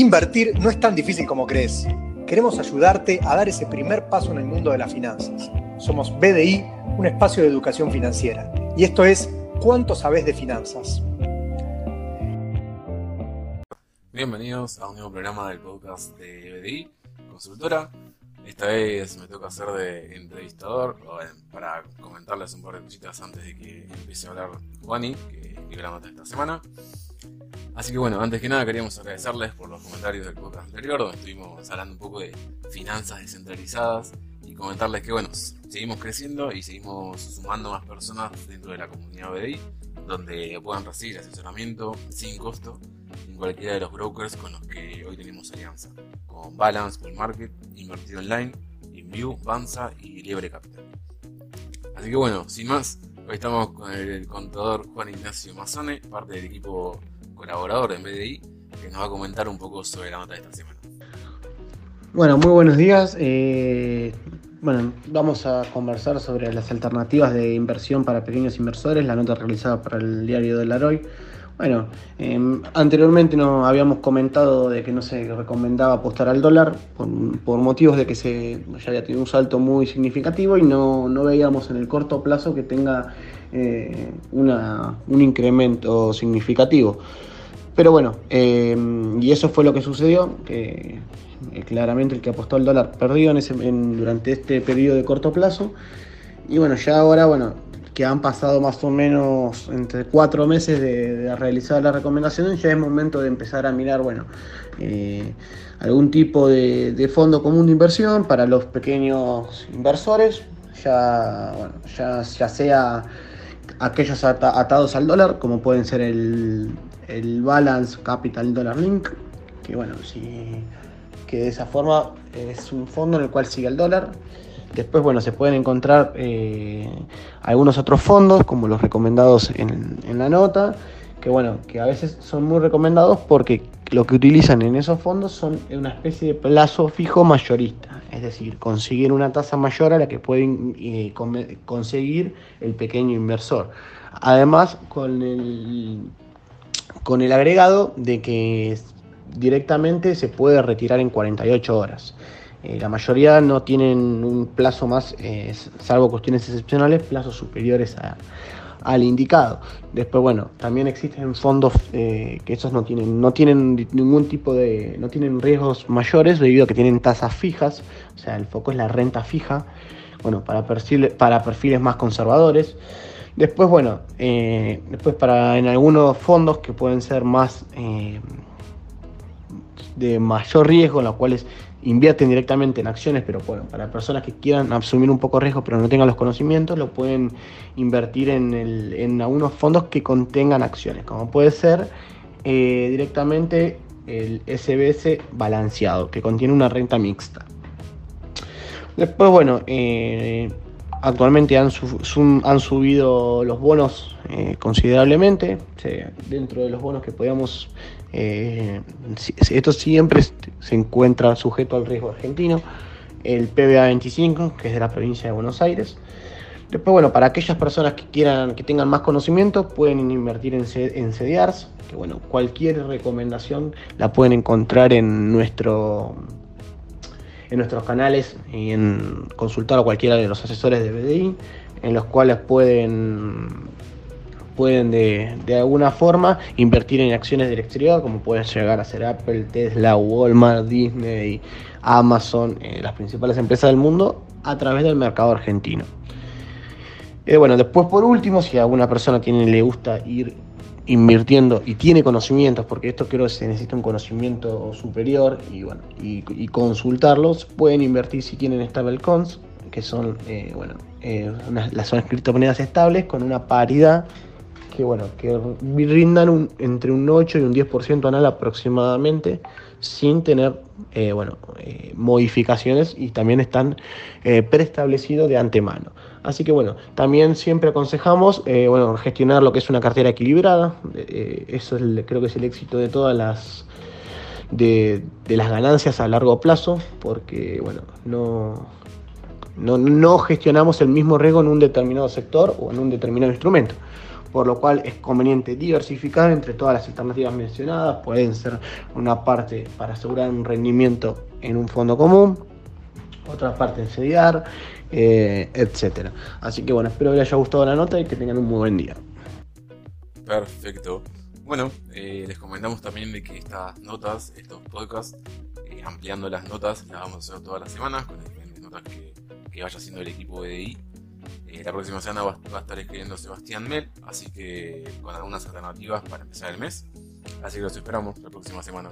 Invertir no es tan difícil como crees. Queremos ayudarte a dar ese primer paso en el mundo de las finanzas. Somos BDI, un espacio de educación financiera. Y esto es ¿Cuánto sabes de finanzas? Bienvenidos a un nuevo programa del podcast de BDI, Consultora. Esta vez me toca hacer de entrevistador para comentarles un par de cositas antes de que empiece a hablar Juani, que la nota esta semana. Así que bueno, antes que nada queríamos agradecerles por los comentarios del podcast anterior, donde estuvimos hablando un poco de finanzas descentralizadas y comentarles que bueno, seguimos creciendo y seguimos sumando más personas dentro de la comunidad BDI, donde puedan recibir asesoramiento sin costo en cualquiera de los brokers con los que hoy tenemos alianza, con Balance, Bull Market, Invertido Online, InView, Banza y Liebre Capital. Así que bueno, sin más, hoy estamos con el contador Juan Ignacio Mazzone, parte del equipo colaborador en BDI, que nos va a comentar un poco sobre la nota de esta semana. Bueno, muy buenos días. Eh, bueno, vamos a conversar sobre las alternativas de inversión para pequeños inversores, la nota realizada para el diario de Laroy. Bueno, em, anteriormente no habíamos comentado de que no se recomendaba apostar al dólar por, motivos de que se ya había tenido un salto muy significativo y no, no veíamos en el corto plazo que tenga eh, una, un incremento significativo. Pero bueno, em, y eso fue lo que sucedió, que eh, claramente el que apostó al dólar perdió en ese, durante este periodo de corto plazo. Y bueno, ya ahora, bueno, que han pasado más o menos entre cuatro meses de, realizar la recomendación, ya es momento de empezar a mirar, bueno, eh, algún tipo de, fondo común de inversión para los pequeños inversores, ya, ya, ya sea aquellos atados al dólar, como pueden ser el, el Balance Capital Dollar Link, que bueno, si, que de esa forma es un fondo en el cual sigue el dólar. Después, bueno, se pueden encontrar eh, algunos otros fondos, como los recomendados en, en, la nota, que bueno, que a veces son muy recomendados porque lo que utilizan en esos fondos son una especie de plazo fijo mayorista, es decir, conseguir una tasa mayor a la que pueden eh, conseguir el pequeño inversor. Además, con el con el agregado de que directamente se puede retirar en 48 horas. Eh, la mayoría no tienen un plazo más, eh, salvo cuestiones excepcionales, plazos superiores al indicado. Después, bueno, también existen fondos eh, que esos no tienen, no tienen ningún tipo de, no tienen riesgos mayores debido a que tienen tasas fijas, o sea, el foco es la renta fija, bueno, para para perfiles más conservadores. Después, bueno, eh, después para en algunos fondos que pueden ser más eh, de mayor riesgo, en los cuales invierten directamente en acciones, pero bueno, para personas que quieran asumir un poco riesgo pero no tengan los conocimientos, lo pueden invertir en, en algunos fondos que contengan acciones, como puede ser eh, directamente el SBS balanceado, que contiene una renta mixta. Después, bueno, Actualmente han, subido los bonos eh, considerablemente. dentro de los bonos que podíamos. Eh, esto siempre se encuentra sujeto al riesgo argentino. El PBA 25, que es de la provincia de Buenos Aires. Después, bueno, para aquellas personas que quieran, que tengan más conocimiento, pueden invertir en, en que bueno, cualquier recomendación la pueden encontrar en nuestro en nuestros canales y en consultar a cualquiera de los asesores de BDI, en los cuales pueden, pueden de, alguna forma invertir en acciones del exterior, como pueden llegar a ser Apple, Tesla, Walmart, Disney, Amazon, eh, las principales empresas del mundo, a través del mercado argentino. Eh, bueno, después por último, si alguna persona tiene, le gusta ir invirtiendo y tiene conocimientos, porque esto creo que se necesita un conocimiento superior y, bueno, y, consultarlos, pueden invertir si tienen stablecoins, que son, eh, bueno, eh, las son criptomonedas estables con una paridad que, bueno, que rindan entre un 8 y un 10% anual aproximadamente, sin tener, eh, bueno, modificaciones y también están preestablecidos de antemano. Así que bueno, también siempre aconsejamos eh, bueno, gestionar lo que es una cartera equilibrada. Eh, eso es creo que es el éxito de todas las de, las ganancias a largo plazo, porque bueno, no, no, gestionamos el mismo riesgo en un determinado sector o en un determinado instrumento. por lo cual es conveniente diversificar entre todas las alternativas mencionadas. Pueden ser una parte para asegurar un rendimiento en un fondo común, otra parte en CDR, eh, etcétera. Así que bueno, espero que les haya gustado la nota y que tengan un muy buen día. Perfecto. Bueno, eh, les comentamos también de que estas notas, estos podcasts, eh, ampliando las notas, las vamos a hacer todas las semanas con diferentes notas que, que vaya haciendo el equipo de DI. Eh, la próxima semana va, a estar escribiendo Sebastián Mel, así que con algunas alternativas para empezar el mes. Así que los esperamos la próxima semana.